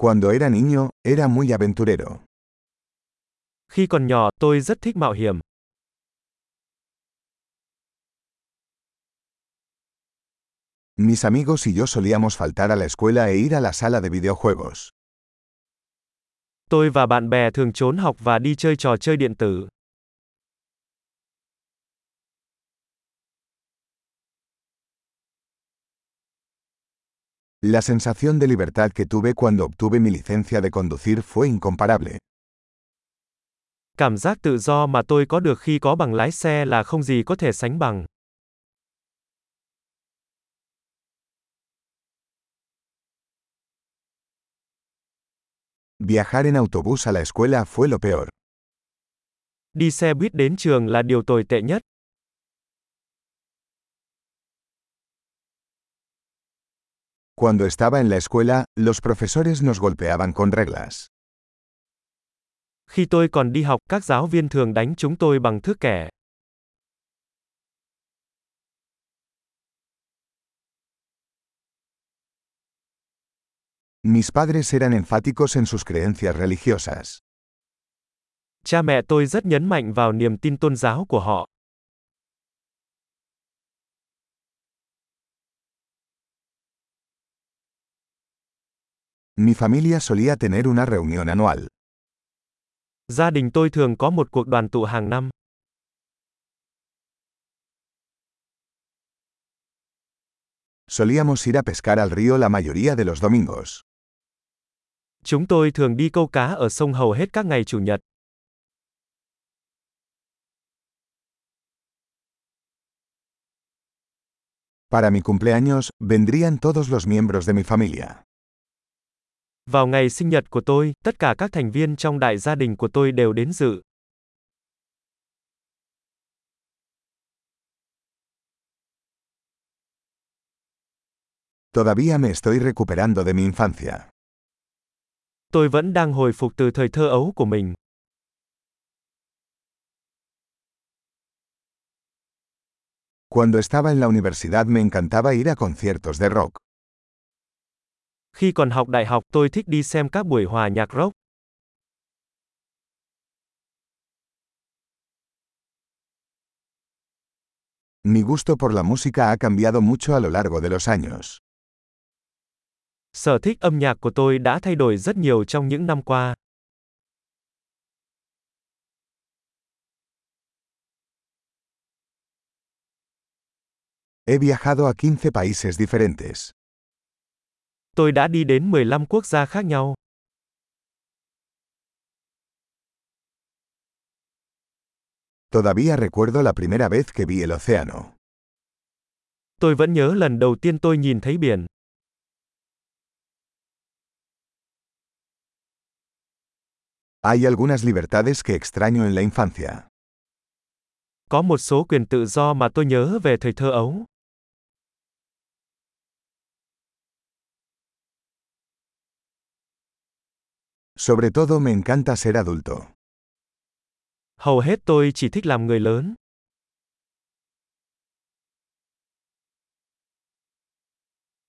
Cuando era niño, era muy aventurero. Khi còn nhỏ, tôi rất thích mạo hiểm. Mis amigos y yo solíamos faltar a la escuela e ir a la sala de videojuegos. Tôi và bạn bè thường trốn học và đi chơi trò chơi điện tử. La sensación de libertad que tuve cuando obtuve mi licencia de conducir fue incomparable. Cảm giác tự do mà tôi có được khi có bằng lái xe là không gì có thể sánh bằng. Viajar en autobús a la escuela fue lo peor. Đi xe buýt đến trường là điều tồi tệ nhất. Cuando estaba en la escuela, los profesores nos golpeaban con reglas. Khi tôi còn đi học, các giáo viên thường đánh chúng tôi bằng thước kẻ. Mis padres eran enfáticos en sus creencias religiosas. Cha mẹ tôi rất nhấn mạnh vào niềm tin tôn giáo của họ. Mi familia solía tener una reunión anual. Gia đình tôi thường có một cuộc đoàn tụ hàng năm. Solíamos ir a pescar al río la mayoría de los domingos. Chúng tôi thường đi câu cá ở sông hầu hết các ngày chủ nhật. Para mi cumpleaños, vendrían todos los miembros de mi familia. Vào ngày sinh nhật của tôi, tất cả các thành viên trong đại gia đình của tôi đều đến dự. Todavía me estoy recuperando de mi infancia. Tôi vẫn đang hồi phục từ thời thơ ấu của mình. Cuando estaba en la universidad me encantaba ir a conciertos de rock. Khi còn học đại học, tôi thích đi xem các buổi hòa nhạc rock. Mi gusto por la música ha cambiado mucho a lo largo de los años. Sở thích âm nhạc của tôi đã thay đổi rất nhiều trong những năm qua. He viajado a 15 países diferentes. Tôi đã đi đến 15 quốc gia khác nhau. Todavía recuerdo la primera vez que vi el océano. Tôi vẫn nhớ lần đầu tiên tôi nhìn thấy biển. Hay algunas libertades que extraño en la infancia. Có một số quyền tự do mà tôi nhớ về thời thơ ấu. Sobre todo me encanta ser adulto. Hầu hết tôi chỉ thích làm người lớn.